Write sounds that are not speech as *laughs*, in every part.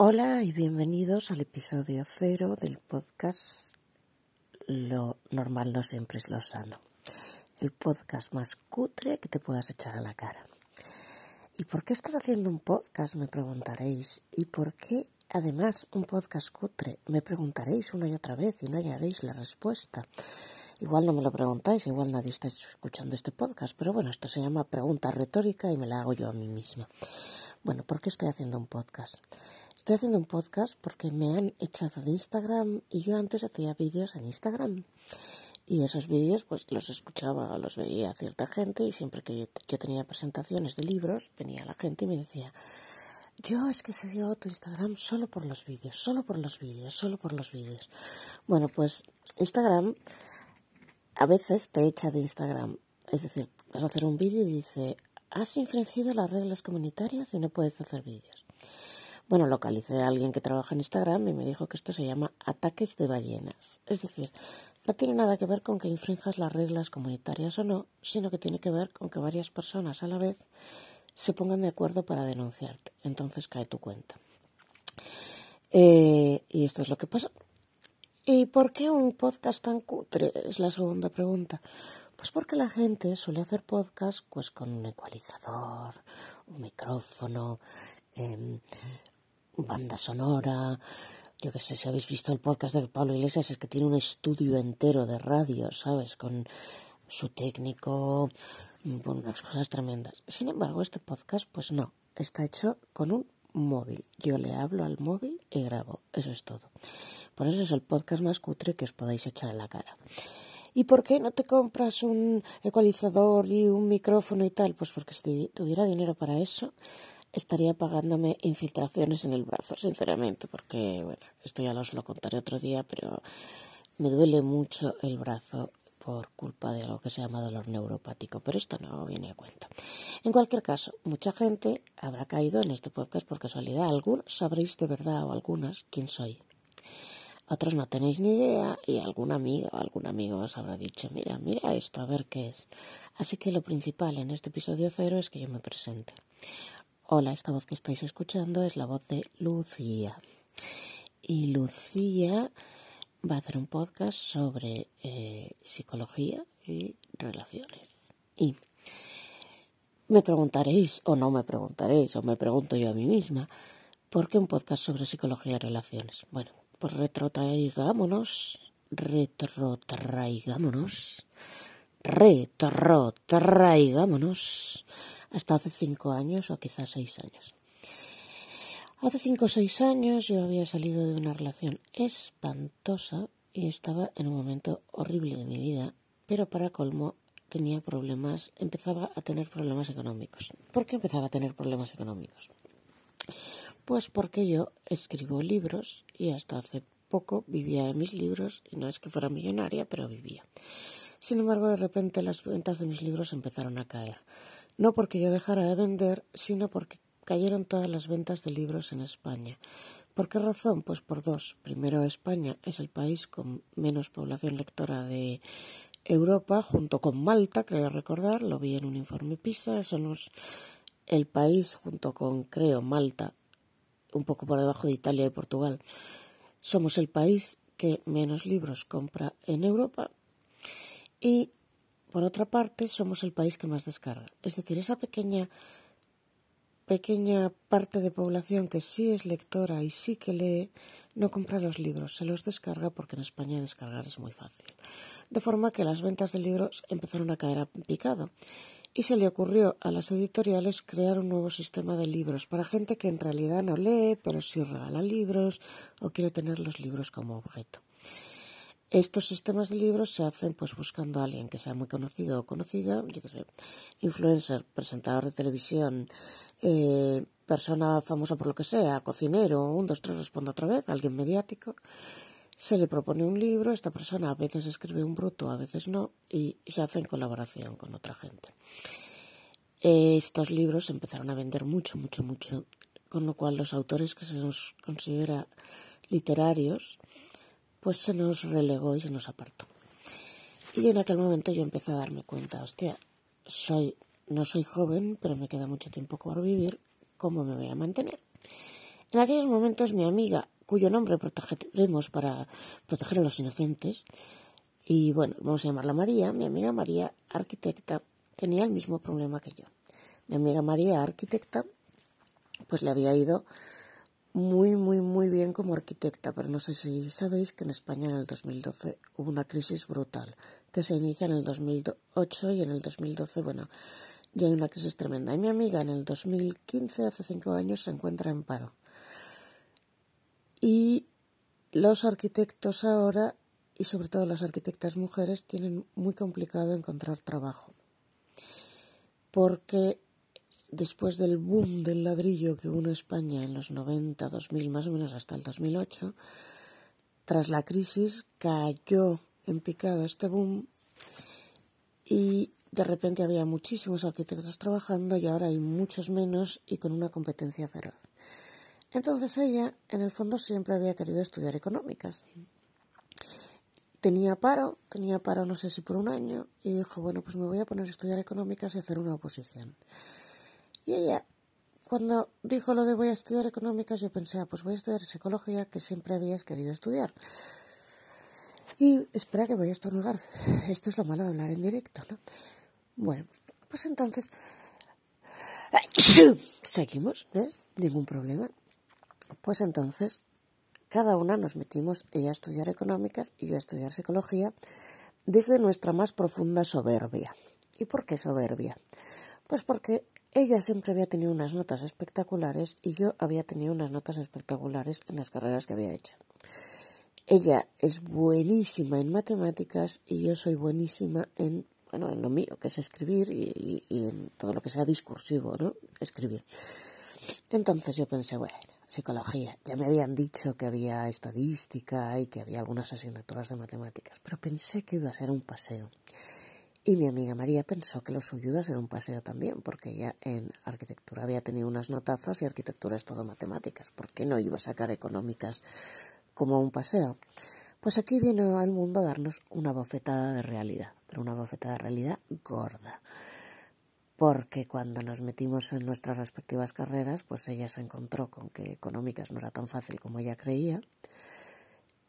Hola y bienvenidos al episodio cero del podcast Lo normal no siempre es lo sano. El podcast más cutre que te puedas echar a la cara. ¿Y por qué estás haciendo un podcast? Me preguntaréis. ¿Y por qué además un podcast cutre? Me preguntaréis una y otra vez y no hallaréis la respuesta. Igual no me lo preguntáis, igual nadie está escuchando este podcast, pero bueno, esto se llama pregunta retórica y me la hago yo a mí misma. Bueno, ¿por qué estoy haciendo un podcast? Estoy haciendo un podcast porque me han echado de Instagram y yo antes hacía vídeos en Instagram. Y esos vídeos pues los escuchaba, los veía cierta gente y siempre que yo tenía presentaciones de libros venía la gente y me decía, yo es que se dio tu Instagram solo por los vídeos, solo por los vídeos, solo por los vídeos. Bueno, pues Instagram a veces te echa de Instagram. Es decir, vas a hacer un vídeo y dice, has infringido las reglas comunitarias y no puedes hacer vídeos. Bueno, localicé a alguien que trabaja en Instagram y me dijo que esto se llama ataques de ballenas. Es decir, no tiene nada que ver con que infrinjas las reglas comunitarias o no, sino que tiene que ver con que varias personas a la vez se pongan de acuerdo para denunciarte. Entonces cae tu cuenta. Eh, y esto es lo que pasó. ¿Y por qué un podcast tan cutre? Es la segunda pregunta. Pues porque la gente suele hacer podcast pues con un ecualizador, un micrófono, eh, banda sonora. Yo que sé, si habéis visto el podcast de Pablo Iglesias, es que tiene un estudio entero de radio, ¿sabes? Con su técnico, con unas cosas tremendas. Sin embargo, este podcast, pues no, está hecho con un móvil. Yo le hablo al móvil y grabo. Eso es todo. Por eso es el podcast más cutre que os podáis echar en la cara. ¿Y por qué no te compras un ecualizador y un micrófono y tal? Pues porque si tuviera dinero para eso, estaría pagándome infiltraciones en el brazo, sinceramente, porque, bueno, esto ya os lo contaré otro día, pero me duele mucho el brazo por culpa de algo que se llama dolor neuropático, pero esto no viene a cuenta. En cualquier caso, mucha gente habrá caído en este podcast por casualidad. Algunos sabréis de verdad o algunas quién soy. Otros no tenéis ni idea y algún amigo o algún amigo os habrá dicho, mira, mira esto, a ver qué es. Así que lo principal en este episodio cero es que yo me presente. Hola, esta voz que estáis escuchando es la voz de Lucía. Y Lucía va a hacer un podcast sobre eh, psicología y relaciones. Y me preguntaréis, o no me preguntaréis, o me pregunto yo a mí misma, ¿por qué un podcast sobre psicología y relaciones? Bueno, pues retrotraigámonos, retrotraigámonos, retrotraigámonos hasta hace cinco años o quizás seis años. Hace cinco o seis años yo había salido de una relación espantosa y estaba en un momento horrible de mi vida, pero para colmo tenía problemas, empezaba a tener problemas económicos. ¿Por qué empezaba a tener problemas económicos? Pues porque yo escribo libros y hasta hace poco vivía de mis libros y no es que fuera millonaria, pero vivía. Sin embargo, de repente las ventas de mis libros empezaron a caer. No porque yo dejara de vender, sino porque cayeron todas las ventas de libros en España. ¿Por qué razón? Pues por dos. Primero, España es el país con menos población lectora de Europa, junto con Malta, creo recordar, lo vi en un informe PISA, somos el país junto con, creo, Malta, un poco por debajo de Italia y Portugal. Somos el país que menos libros compra en Europa y por otra parte, somos el país que más descarga. Es decir, esa pequeña pequeña parte de población que sí es lectora y sí que lee, no compra los libros, se los descarga porque en España descargar es muy fácil. De forma que las ventas de libros empezaron a caer a picado. Y se le ocurrió a las editoriales crear un nuevo sistema de libros para gente que en realidad no lee, pero sí regala libros o quiere tener los libros como objeto. Estos sistemas de libros se hacen pues buscando a alguien que sea muy conocido o conocida, yo que sé, influencer, presentador de televisión, eh, persona famosa por lo que sea, cocinero, un, dos, tres, responde otra vez, alguien mediático. Se le propone un libro, esta persona a veces escribe un bruto, a veces no, y se hace en colaboración con otra gente. estos libros empezaron a vender mucho, mucho, mucho, con lo cual los autores que se nos considera literarios, pues se nos relegó y se nos apartó. Y en aquel momento yo empecé a darme cuenta, hostia, soy, no soy joven, pero me queda mucho tiempo por vivir, ¿cómo me voy a mantener? En aquellos momentos mi amiga, cuyo nombre protegeremos para proteger a los inocentes, y bueno, vamos a llamarla María, mi amiga María, arquitecta, tenía el mismo problema que yo. Mi amiga María, arquitecta, pues le había ido muy, muy, muy bien como arquitecta, pero no sé si sabéis que en España en el 2012 hubo una crisis brutal, que se inicia en el 2008 y en el 2012, bueno, ya hay una crisis tremenda. Y mi amiga en el 2015, hace cinco años, se encuentra en paro. Y los arquitectos ahora, y sobre todo las arquitectas mujeres, tienen muy complicado encontrar trabajo. Porque después del boom del ladrillo que hubo en España en los 90, 2000, más o menos hasta el 2008, tras la crisis cayó en picado este boom y de repente había muchísimos arquitectos trabajando y ahora hay muchos menos y con una competencia feroz. Entonces ella, en el fondo, siempre había querido estudiar económicas. Tenía paro, tenía paro no sé si por un año, y dijo, bueno, pues me voy a poner a estudiar económicas y hacer una oposición. Y ella, cuando dijo lo de voy a estudiar económicas, yo pensé, ah, pues voy a estudiar psicología, que siempre habías querido estudiar. Y espera que voy a estornudar. Esto es lo malo de hablar en directo, ¿no? Bueno, pues entonces *coughs* seguimos, ¿ves? Ningún problema. Pues entonces cada una nos metimos, ella a estudiar económicas y yo a estudiar psicología, desde nuestra más profunda soberbia. ¿Y por qué soberbia? Pues porque ella siempre había tenido unas notas espectaculares y yo había tenido unas notas espectaculares en las carreras que había hecho. Ella es buenísima en matemáticas y yo soy buenísima en, bueno, en lo mío, que es escribir y, en todo lo que sea discursivo, ¿no? Escribir. Entonces yo pensé, bueno, psicología. Ya me habían dicho que había estadística y que había algunas asignaturas de matemáticas, pero pensé que iba a ser un paseo. Y mi amiga María pensó que lo suyo iba un paseo también, porque ella en arquitectura había tenido unas notazas y arquitectura es todo matemáticas. ¿Por qué no iba a sacar económicas como un paseo? Pues aquí vino al mundo a darnos una bofetada de realidad, pero una bofetada de realidad gorda. Porque cuando nos metimos en nuestras respectivas carreras, pues ella se encontró con que económicas no era tan fácil como ella creía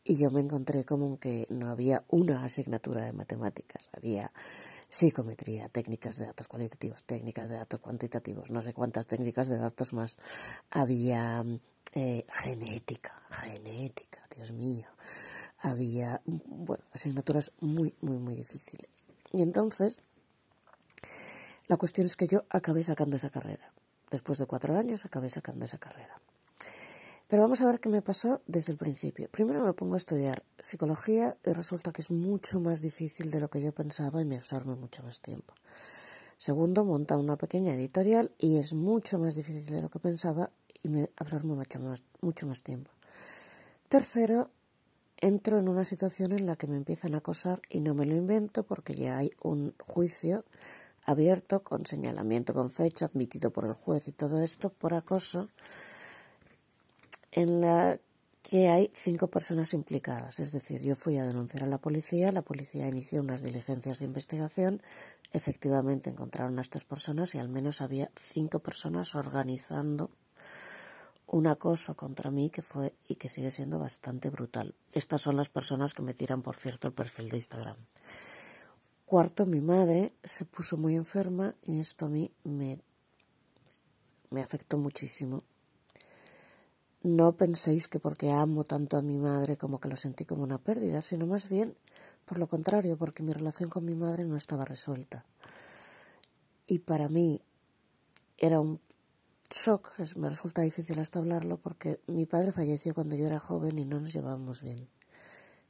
y yo me encontré como que no había una asignatura de matemáticas, había psicometría, técnicas de datos cualitativos, técnicas de datos cuantitativos, no sé cuántas técnicas de datos más, había eh, genética, genética, Dios mío, había, bueno, asignaturas muy, muy, muy difíciles. Y entonces, la cuestión es que yo acabé sacando esa carrera. Después de cuatro años acabé sacando esa carrera. Pero vamos a ver qué me pasó desde el principio. Primero me pongo a estudiar psicología y resulta que es mucho más difícil de lo que yo pensaba y me absorbe mucho más tiempo. Segundo, monta una pequeña editorial y es mucho más difícil de lo que pensaba y me absorbe mucho más, mucho más tiempo. Tercero, entro en una situación en la que me empiezan a acosar y no me lo invento porque ya hay un juicio abierto con señalamiento con fecha admitido por el juez y todo esto por acoso en la que hay cinco personas implicadas. Es decir, yo fui a denunciar a la policía, la policía inició unas diligencias de investigación, efectivamente encontraron a estas personas y al menos había cinco personas organizando un acoso contra mí que fue y que sigue siendo bastante brutal. Estas son las personas que me tiran, por cierto, el perfil de Instagram. Cuarto, mi madre se puso muy enferma y esto a mí me, me afectó muchísimo no penséis que porque amo tanto a mi madre como que lo sentí como una pérdida, sino más bien por lo contrario, porque mi relación con mi madre no estaba resuelta. Y para mí era un shock, me resulta difícil hasta hablarlo, porque mi padre falleció cuando yo era joven y no nos llevábamos bien.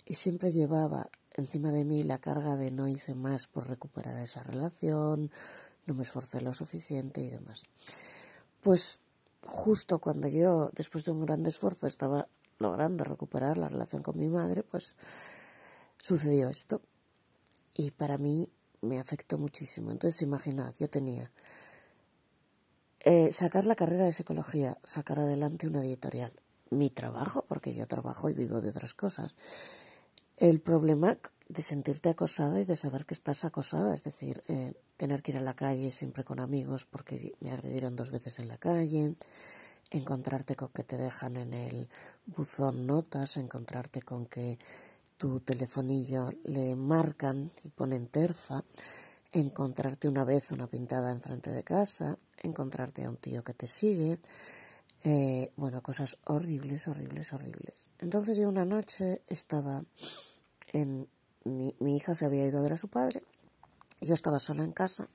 Y siempre llevaba encima de mí la carga de no hice más por recuperar esa relación, no me esforcé lo suficiente y demás. Pues justo cuando yo, después de un gran esfuerzo, estaba logrando recuperar la relación con mi madre, pues sucedió esto. Y para mí me afectó muchísimo. Entonces, imaginad, yo tenía eh, sacar la carrera de psicología, sacar adelante una editorial, mi trabajo, porque yo trabajo y vivo de otras cosas. El problema de sentirte acosada y de saber que estás acosada, es decir, eh, tener que ir a la calle siempre con amigos porque me agredieron dos veces en la calle, encontrarte con que te dejan en el buzón notas, encontrarte con que tu telefonillo le marcan y ponen terfa, encontrarte una vez una pintada enfrente de casa, encontrarte a un tío que te sigue, eh, bueno, cosas horribles, horribles, horribles. Entonces yo una noche estaba en... Mi, mi hija se había ido a ver a su padre, yo estaba sola en casa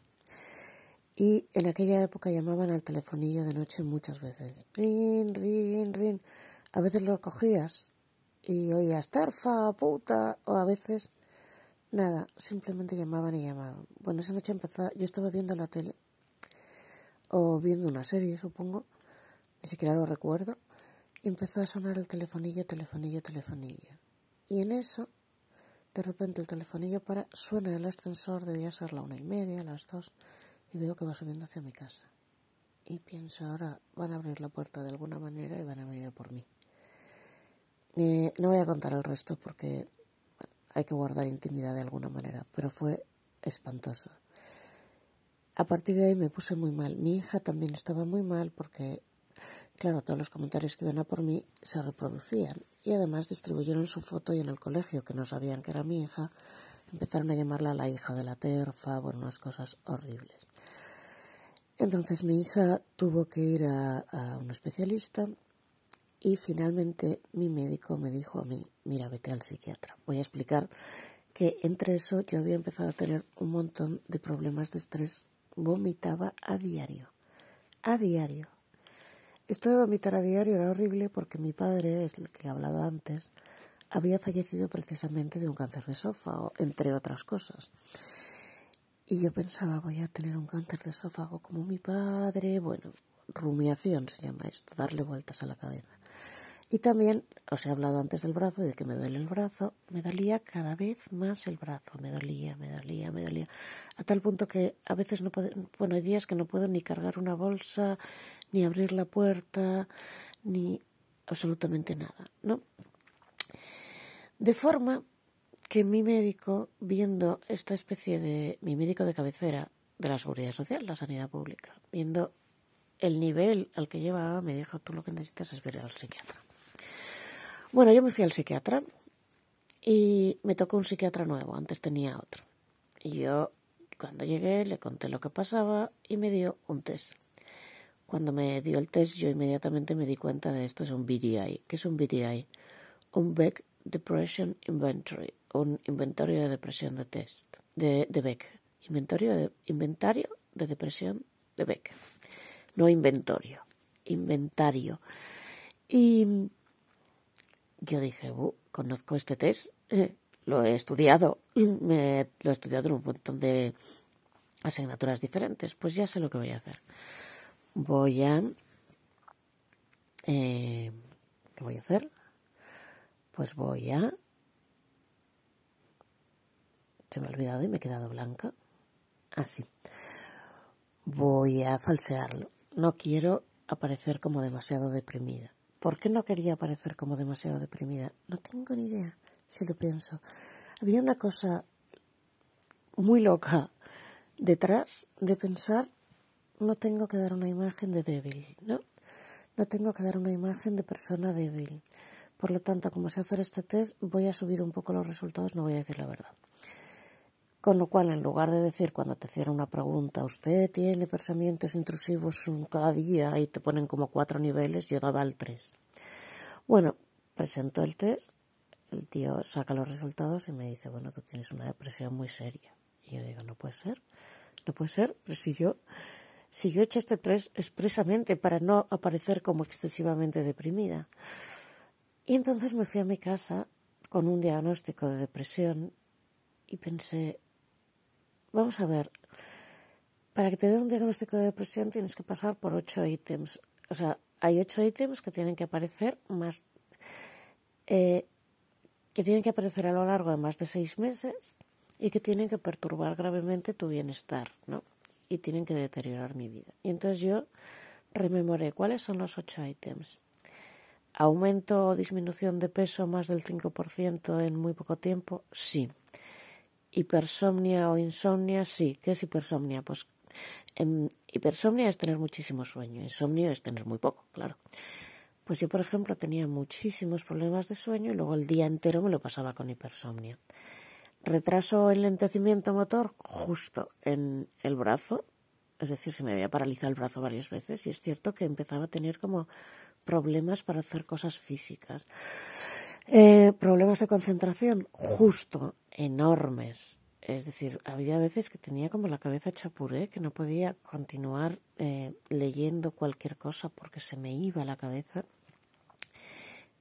y en aquella época llamaban al telefonillo de noche muchas veces. Rin, rin, rin. A veces lo cogías y oías terfa, puta, o a veces nada, simplemente llamaban y llamaban. Bueno, esa noche empezó, yo estaba viendo la tele o viendo una serie, supongo, ni siquiera lo recuerdo, y empezó a sonar el telefonillo, telefonillo, telefonillo. Y en eso, de repente el telefonillo para, suena el ascensor, debía ser la una y media, las dos, y veo que va subiendo hacia mi casa. Y pienso, ahora van a abrir la puerta de alguna manera y van a venir por mí. Eh, no voy a contar el resto porque hay que guardar intimidad de alguna manera, pero fue espantoso. A partir de ahí me puse muy mal. Mi hija también estaba muy mal porque Claro, todos los comentarios que iban a por mí se reproducían y además distribuyeron su foto y en el colegio, que no sabían que era mi hija, empezaron a llamarla la hija de la terfa, bueno, unas cosas horribles. Entonces mi hija tuvo que ir a, a un especialista y finalmente mi médico me dijo a mí, mira, vete al psiquiatra. Voy a explicar que entre eso yo había empezado a tener un montón de problemas de estrés. Vomitaba a diario, a diario. Esto de vomitar a diario era horrible porque mi padre, el que he hablado antes, había fallecido precisamente de un cáncer de esófago, entre otras cosas. Y yo pensaba, voy a tener un cáncer de esófago como mi padre. Bueno, rumiación se llama esto, darle vueltas a la cabeza. Y también os he hablado antes del brazo, de que me duele el brazo, me dolía cada vez más el brazo, me dolía, me dolía, me dolía, a tal punto que a veces no puedo, bueno, hay días que no puedo ni cargar una bolsa, ni abrir la puerta, ni absolutamente nada, ¿no? De forma que mi médico, viendo esta especie de, mi médico de cabecera de la seguridad social, la sanidad pública, viendo el nivel al que llevaba, me dijo, tú lo que necesitas es ver al psiquiatra. Bueno, yo me fui al psiquiatra y me tocó un psiquiatra nuevo, antes tenía otro. Y yo, cuando llegué, le conté lo que pasaba y me dio un test. Cuando me dio el test, yo inmediatamente me di cuenta de esto es un BDI. ¿Qué es un BDI? Un Beck Depression Inventory, un inventario de depresión de test, de, Beck. Inventario de, inventario de depresión de Beck. No inventario, inventario. Y yo dije, conozco este test, eh, lo he estudiado, *laughs* me, lo he estudiado en un montón de asignaturas diferentes, pues ya sé lo que voy a hacer. Voy a... Eh, ¿Qué voy a hacer? Pues voy a... Se me ha olvidado y me he quedado blanca. Así. voy a falsearlo. No quiero aparecer como demasiado deprimida. ¿Por qué no quería parecer como demasiado deprimida? No tengo ni idea, si lo pienso. Había una cosa muy loca detrás de pensar no tengo que dar una imagen de débil, ¿no? No tengo que dar una imagen de persona débil. Por lo tanto, como sé hacer este test, voy a subir un poco los resultados, no voy a decir la verdad. Con lo cual, en lugar de decir cuando te hicieron una pregunta, usted tiene pensamientos intrusivos cada día y te ponen como cuatro niveles, yo daba el tres. Bueno, presento el test, el tío saca los resultados y me dice, bueno, tú tienes una depresión muy seria. Y yo digo, no puede ser, no puede ser, pero si yo, si yo he hecho este test expresamente para no aparecer como excesivamente deprimida. Y entonces me fui a mi casa con un diagnóstico de depresión y pensé, Vamos a ver. Para que te den un diagnóstico de depresión tienes que pasar por ocho ítems. O sea, hay ocho ítems que tienen que aparecer más. Eh, que tienen que aparecer a lo largo de más de seis meses y que tienen que perturbar gravemente tu bienestar, ¿no? Y tienen que deteriorar mi vida. Y entonces yo rememoré cuáles son los ocho ítems. ¿Aumento o disminución de peso más del 5% en muy poco tiempo? Sí. Hipersomnia o insomnia, sí. ¿Qué es hipersomnia? Pues En hipersomnia es tener muchísimo sueño, insomnio es tener muy poco, claro. Pues yo, por ejemplo, tenía muchísimos problemas de sueño y luego el día entero me lo pasaba con hipersomnia. Retraso el lentecimiento motor justo en el brazo, es decir, se me había paralizado el brazo varias veces y es cierto que empezaba a tener como problemas para hacer cosas físicas. Eh, problemas de concentración, justo, enormes. Es decir, había veces que tenía como la cabeza hecha puré, que no podía continuar eh, leyendo cualquier cosa porque se me iba la cabeza.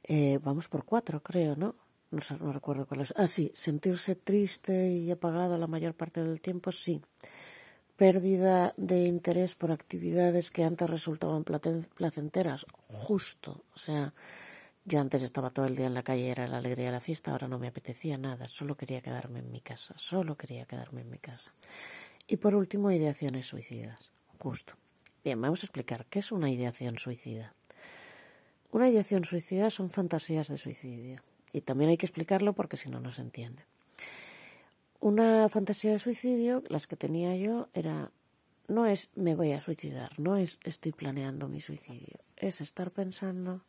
Eh, vamos por cuatro, creo, ¿no? No, no recuerdo cuál es. Ah, sí, sentirse triste y apagado la mayor parte del tiempo, sí. Pérdida de interés por actividades que antes resultaban placenteras, justo. O sea, yo antes estaba todo el día en la calle, era la alegría de la fiesta, ahora no me apetecía nada, solo quería quedarme en mi casa, solo quería quedarme en mi casa. Y por último, ideaciones suicidas. Justo. Bien, vamos a explicar qué es una ideación suicida. Una ideación suicida son fantasías de suicidio. Y también hay que explicarlo porque si no, no se entiende. Una fantasía de suicidio, las que tenía yo, era no es me voy a suicidar, no es estoy planeando mi suicidio, es estar pensando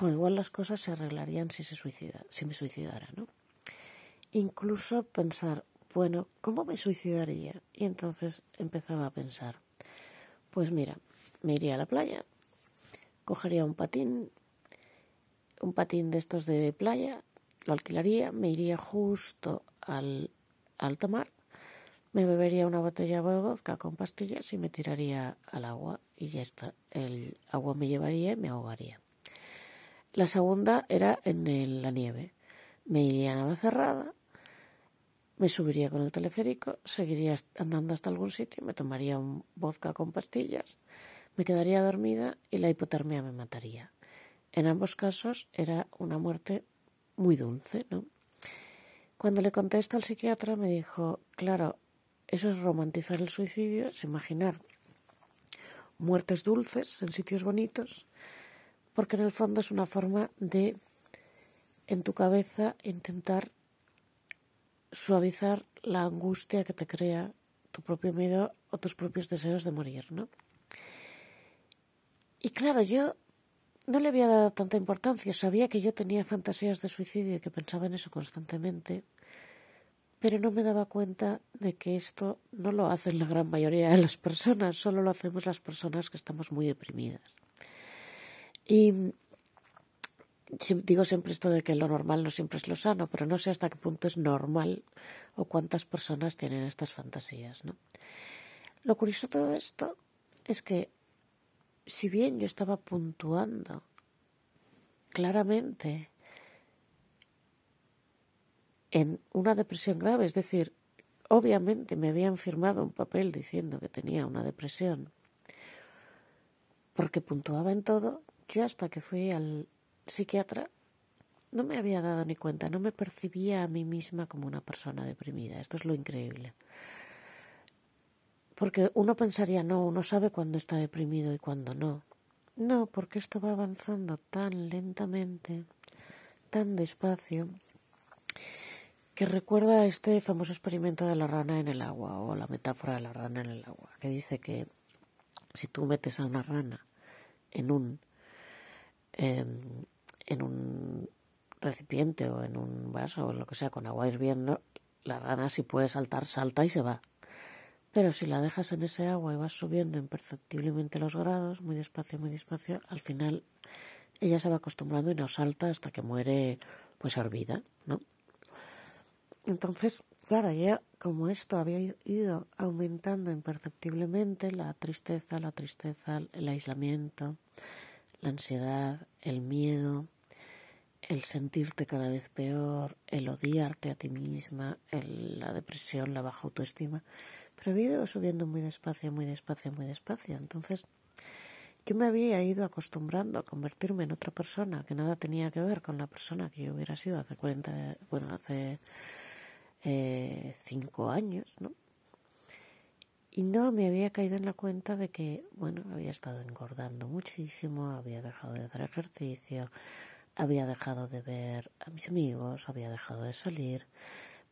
igual las cosas se arreglarían si se suicida, si me suicidara, ¿no? Incluso pensar, bueno, ¿cómo me suicidaría? Y entonces empezaba a pensar, pues mira, me iría a la playa, cogería un patín, un patín de estos de playa, lo alquilaría, me iría justo al alta mar, me bebería una botella de vodka con pastillas y me tiraría al agua y ya está. El agua me llevaría y me ahogaría. La segunda era en la nieve. Me iría a Navacerrada, me subiría con el teleférico, seguiría andando hasta algún sitio, me tomaría un vodka con pastillas, me quedaría dormida y la hipotermia me mataría. En ambos casos era una muerte muy dulce, ¿no? Cuando le contesto al psiquiatra me dijo, claro, eso es romantizar el suicidio, es imaginar muertes dulces en sitios bonitos porque en el fondo es una forma de, en tu cabeza, intentar suavizar la angustia que te crea tu propio miedo o tus propios deseos de morir, ¿no? Y claro, yo no le había dado tanta importancia, sabía que yo tenía fantasías de suicidio y que pensaba en eso constantemente, pero no me daba cuenta de que esto no lo hacen la gran mayoría de las personas, solo lo hacemos las personas que estamos muy deprimidas. Y digo siempre esto de que lo normal no siempre es lo sano, pero no sé hasta qué punto es normal o cuántas personas tienen estas fantasías, ¿no? Lo curioso de todo esto es que si bien yo estaba puntuando claramente en una depresión grave, es decir, obviamente me habían firmado un papel diciendo que tenía una depresión, porque puntuaba en todo, yo hasta que fui al psiquiatra no me había dado ni cuenta, no me percibía a mí misma como una persona deprimida. Esto es lo increíble. Porque uno pensaría, no, uno sabe cuándo está deprimido y cuándo no. No, porque esto va avanzando tan lentamente, tan despacio, que recuerda este famoso experimento de la rana en el agua, o la metáfora de la rana en el agua, que dice que si tú metes a una rana en un Em, en un recipiente o en un vaso o lo que sea con agua hirviendo, la rana si puede saltar, salta y se va. Pero si la dejas en ese agua y vas subiendo imperceptiblemente los grados, muy despacio, muy despacio, al final ella se va acostumbrando y no salta hasta que muere pues hervida, ¿no? Entonces, claro, ya como esto había ido aumentando imperceptiblemente, la tristeza, la tristeza, el aislamiento, la ansiedad, el miedo, el sentirte cada vez peor, el odiarte a ti misma, la depresión, la baja autoestima. Pero había ido subiendo muy despacio, muy despacio, muy despacio. Entonces, yo me había ido acostumbrando a convertirme en otra persona que nada tenía que ver con la persona que yo hubiera sido hace 40, bueno, hace eh, cinco años, ¿no? Y no me había caído en la cuenta de que, bueno, había estado engordando muchísimo, había dejado de hacer ejercicio, había dejado de ver a mis amigos, había dejado de salir,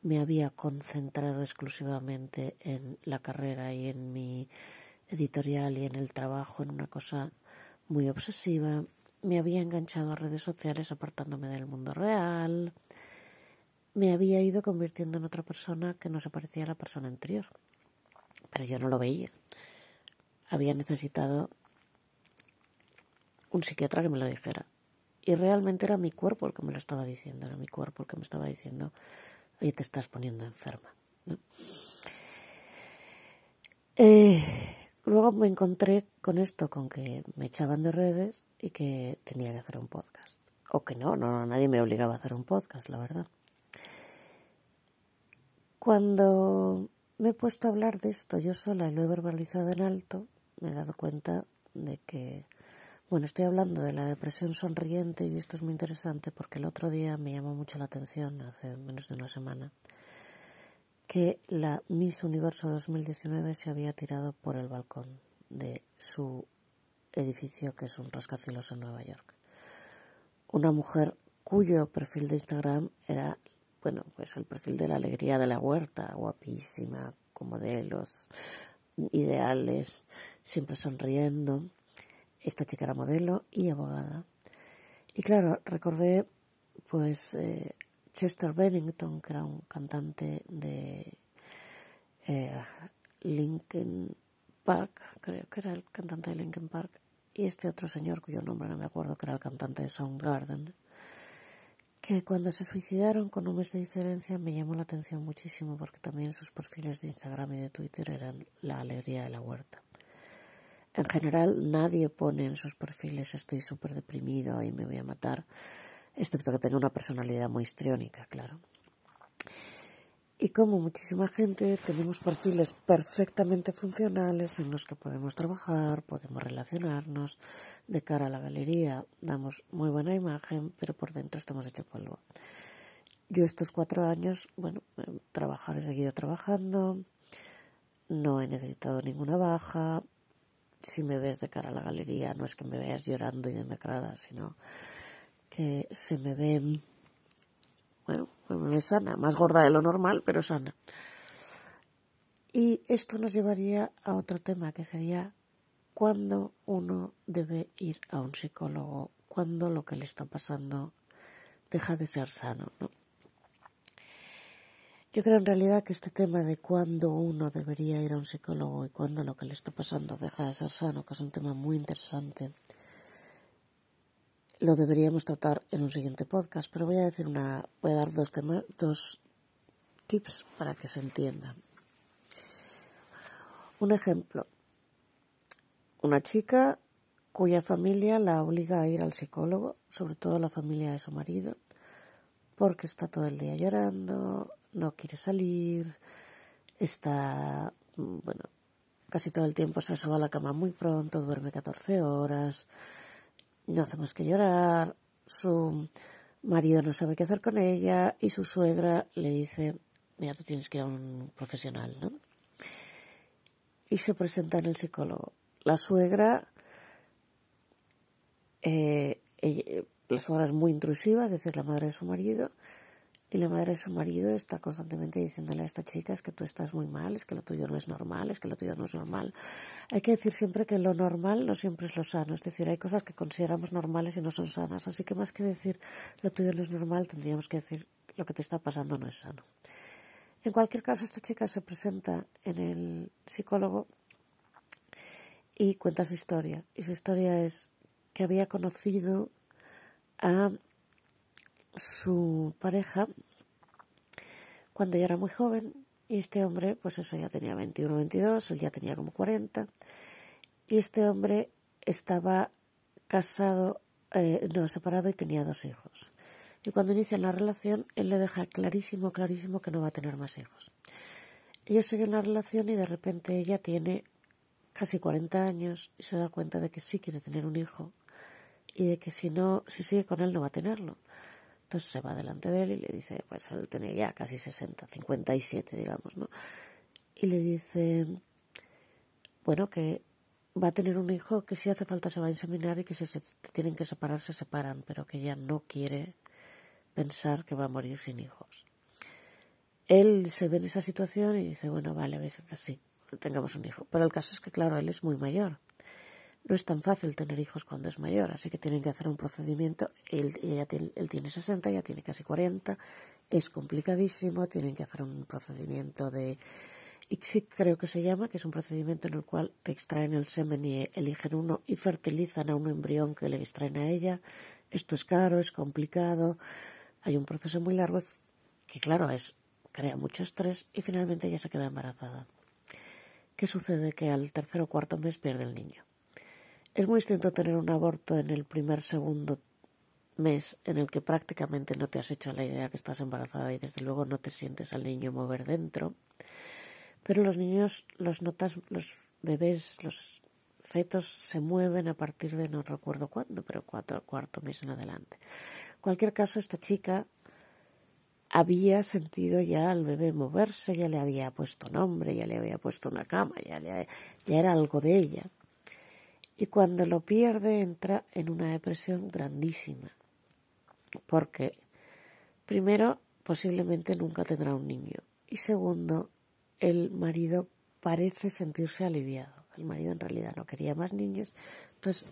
me había concentrado exclusivamente en la carrera y en mi editorial y en el trabajo, en una cosa muy obsesiva. Me había enganchado a redes sociales apartándome del mundo real. Me había ido convirtiendo en otra persona que no se parecía a la persona anterior. Pero yo no lo veía. Había necesitado un psiquiatra que me lo dijera. Y realmente era mi cuerpo el que me lo estaba diciendo, era mi cuerpo el que me estaba diciendo, oye, te estás poniendo enferma. Eh, luego me encontré con esto, con que me echaban de redes y que tenía que hacer un podcast. O que no, no, nadie me obligaba a hacer un podcast, la verdad. Cuando me he puesto a hablar de esto yo sola y lo he verbalizado en alto, me he dado cuenta de que bueno, estoy hablando de la depresión sonriente y esto es muy interesante porque el otro día me llamó mucho la atención, hace menos de una semana, que la Miss Universo 2019 se había tirado por el balcón de su edificio, que es un rascacielos en Nueva York. Una mujer cuyo perfil de Instagram era, bueno, pues el perfil de la alegría de la huerta, guapísima, con modelos ideales, siempre sonriendo esta chica era modelo y abogada. Y claro, recordé pues eh, Chester Bennington, que era un cantante de eh, Linkin Park, creo que era el cantante de Linkin Park, y este otro señor cuyo nombre no me acuerdo, que era el cantante de Soundgarden, que cuando se suicidaron con un mes de diferencia me llamó la atención muchísimo porque también sus perfiles de Instagram y de Twitter eran la alegría de la huerta. En general nadie pone en sus perfiles estoy súper deprimido y me voy a matar, excepto que tenga una personalidad muy histriónica, claro. Y como muchísima gente tenemos perfiles perfectamente funcionales en los que podemos trabajar, podemos relacionarnos, de cara a la galería damos muy buena imagen, pero por dentro estamos hecho polvo. Yo estos cuatro años, bueno, trabajar he seguido trabajando, no he necesitado ninguna baja, si me ves de cara a la galería, no es que me veas llorando y demacrada, sino que se me ve, bueno, ve sana, más gorda de lo normal, pero sana. Y esto nos llevaría a otro tema, que sería cuándo uno debe ir a un psicólogo, cuándo lo que le está pasando deja de ser sano, ¿no? Yo creo en realidad que este tema de cuándo uno debería ir a un psicólogo y cuándo lo que le está pasando deja de ser sano, que es un tema muy interesante, lo deberíamos tratar en un siguiente podcast, pero voy a decir una, voy a dar dos temas, dos tips para que se entiendan. Un ejemplo, una chica cuya familia la obliga a ir al psicólogo, sobre todo la familia de su marido, porque está todo el día llorando, no quiere salir, está, mm, bueno, casi todo el tiempo se va a la cama muy pronto, duerme 14 horas, no hace más que llorar, su marido no sabe qué hacer con ella y su suegra le dice, mira, tú tienes que ir a un profesional, ¿no? Y se presenta en el psicólogo. La suegra, eh, la suegra es muy intrusiva, es decir, la madre de su marido, y la madre de su marido está constantemente diciéndole a esta chica es que tú estás muy mal, es que lo tuyo no es normal, es que lo tuyo no es normal. Hay que decir siempre que lo normal no siempre es lo sano, es decir, hay cosas que consideramos normales y no son sanas, así que más que decir lo tuyo no es normal, tendríamos que decir lo que te está pasando no es sano. En cualquier caso, esta chica se presenta en el psicólogo y cuenta su historia. Y su historia es que había conocido a su pareja cuando ella era muy joven y este hombre, pues eso ya tenía 21, 22, él ya tenía como 40 y este hombre estaba casado, eh, no, separado y tenía dos hijos. Y cuando inician la relación, él le deja clarísimo, clarísimo que no va a tener más hijos. Ellos siguen la relación y de repente ella tiene casi 40 años y se da cuenta de que sí quiere tener un hijo y de que si no, si sigue con él no va a tenerlo. Entonces se va delante de él y le dice, pues él tenía ya casi 60, 57, digamos, ¿no? Y le dice, bueno, que va a tener un hijo que si hace falta se va a inseminar y que si se tienen que separar se separan, pero que ella no quiere pensar que va a morir sin hijos. él se ve en esa situación y dice, bueno, vale, ves, así, tengamos un hijo. Pero el caso es que, claro, él es muy mayor. No es tan fácil tener hijos cuando es mayor, así que tienen que hacer un procedimiento. Él, él tiene 60, ya tiene casi 40. Es complicadísimo, tienen que hacer un procedimiento de ICSIC, creo que se llama, que es un procedimiento en el cual te extraen el semen y eligen uno y fertilizan a un embrión que le extraen a ella. Esto es caro, es complicado, hay un proceso muy largo que, claro, es crea mucho estrés y finalmente ella se queda embarazada. ¿Qué sucede? Que al tercer o cuarto mes pierde el niño. Es muy distinto tener un aborto en el primer, segundo mes en el que prácticamente no te has hecho la idea que estás embarazada y desde luego no te sientes al niño mover dentro. Pero los niños los notas, los bebés, los fetos se mueven a partir de no recuerdo cuándo, pero cuatro, cuarto mes en adelante. En cualquier caso, esta chica había sentido ya al bebé moverse, ya le había puesto nombre, ya le había puesto una cama, ya, ya era algo de ella. Y cuando lo pierde entra en una depresión grandísima, porque primero posiblemente nunca tendrá un niño y segundo el marido parece sentirse aliviado. El marido en realidad no quería más niños, entonces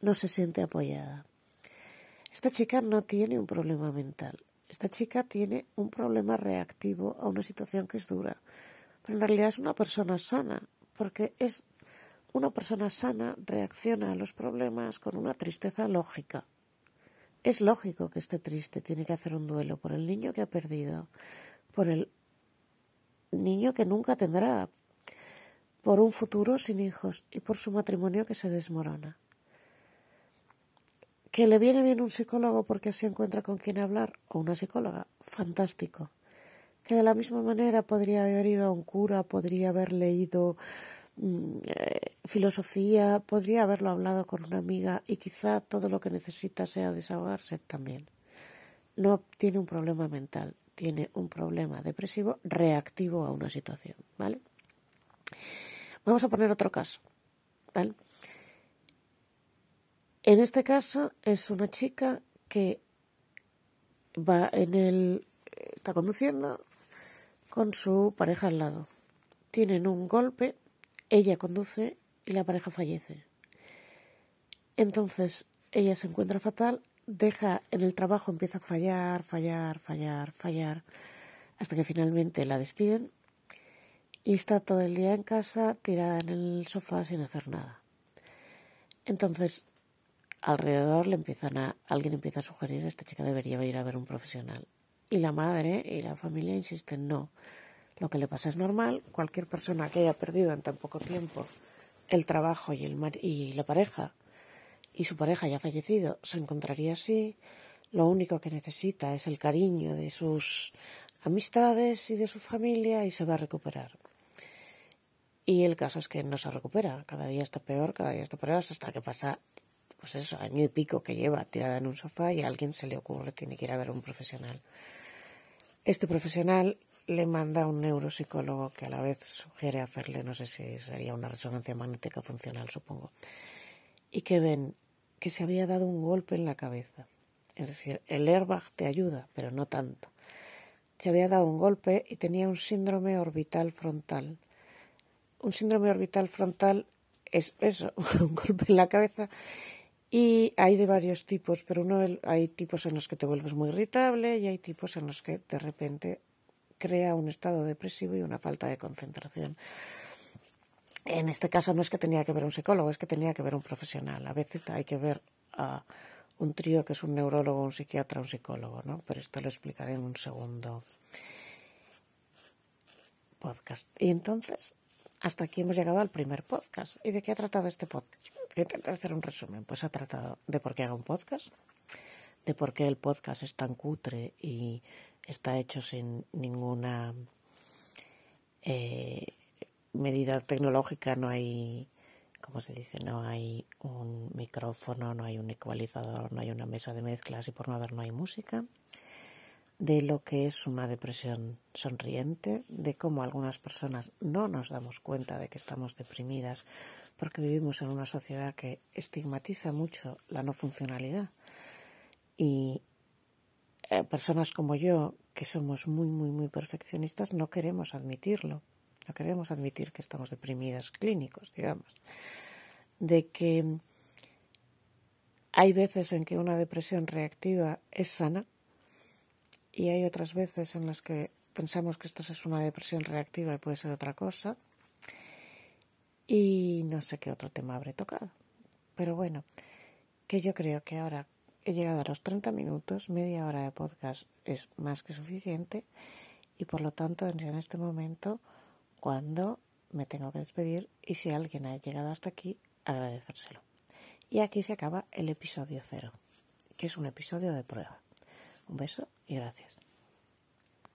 no se siente apoyada. Esta chica no tiene un problema mental, esta chica tiene un problema reactivo a una situación que es dura, pero en realidad es una persona sana, porque es una persona sana reacciona a los problemas con una tristeza lógica. Es lógico que esté triste, tiene que hacer un duelo por el niño que ha perdido, por el niño que nunca tendrá, por un futuro sin hijos y por su matrimonio que se desmorona que le viene bien un psicólogo porque así encuentra con quien hablar o una psicóloga, fantástico. Que de la misma manera podría haber ido a un cura, podría haber leído eh, filosofía, podría haberlo hablado con una amiga y quizá todo lo que necesita sea desahogarse también. No tiene un problema mental, tiene un problema depresivo reactivo a una situación, ¿vale? Vamos a poner otro caso, ¿vale? En este caso es una chica que va en el está conduciendo con su pareja al lado. Tienen un golpe, ella conduce y la pareja fallece. Entonces ella se encuentra fatal, deja en el trabajo, empieza a fallar, fallar, fallar, fallar, hasta que finalmente la despiden y está todo el día en casa tirada en el sofá sin hacer nada. Entonces alrededor le empiezan a, alguien empieza a sugerir esta chica debería ir a ver un profesional. Y la madre y la familia insisten, no. Lo que le pasa es normal, cualquier persona que haya perdido en tan poco tiempo el trabajo y, el y la pareja, y su pareja haya fallecido, se encontraría así. Lo único que necesita es el cariño de sus amistades y de su familia y se va a recuperar. Y el caso es que no se recupera, cada día está peor, cada día está peor, hasta que pasa pues eso, año y pico que lleva tirada en un sofá y a alguien se le ocurre, tiene que ir a ver a un profesional. Este profesional le manda a un neuropsicólogo que a la vez sugiere hacerle, no sé si sería una resonancia magnética funcional, supongo, y que ven que se había dado un golpe en la cabeza. Es decir, el airbag te ayuda, pero no tanto. Se había dado un golpe y tenía un síndrome orbital frontal. Un síndrome orbital frontal es eso, *laughs* un golpe en la cabeza y hay de varios tipos, pero uno hay tipos en los que te vuelves muy irritable y hay tipos en los que de repente crea un estado depresivo y una falta de concentración. En este caso no es que tenía que ver un psicólogo, es que tenía que ver un profesional. A veces hay que ver a un trío que es un neurólogo, un psiquiatra, un psicólogo, ¿no? Pero esto lo explicaré en un segundo podcast. Y entonces, hasta aquí hemos llegado al primer podcast. ¿Y de qué ha tratado este podcast? Voy a intentar hacer un resumen. Pues ha tratado de por qué hago un podcast, de por qué el podcast es tan cutre y está hecho sin ninguna eh, medida tecnológica, no hay, ¿cómo se dice? No hay un micrófono, no hay un ecualizador, no hay una mesa de mezclas y por no haber no hay música de lo que es una depresión sonriente, de cómo algunas personas no nos damos cuenta de que estamos deprimidas porque vivimos en una sociedad que estigmatiza mucho la no funcionalidad y eh, personas como yo, que somos muy, muy, muy perfeccionistas, no queremos admitirlo. No queremos admitir que estamos deprimidas clínicos, digamos. De que hay veces en que una depresión reactiva es sana y hay otras veces en las que pensamos que esto es una depresión reactiva y puede ser otra cosa. Y no sé qué otro tema habré tocado. Pero bueno, que yo creo que ahora he llegado a los 30 minutos, media hora de podcast es más que suficiente y por lo tanto en este momento cuando me tengo que despedir y si alguien ha llegado hasta aquí, agradecérselo. Y aquí se acaba el episodio cero, que es un episodio de prueba. Un beso y gracias.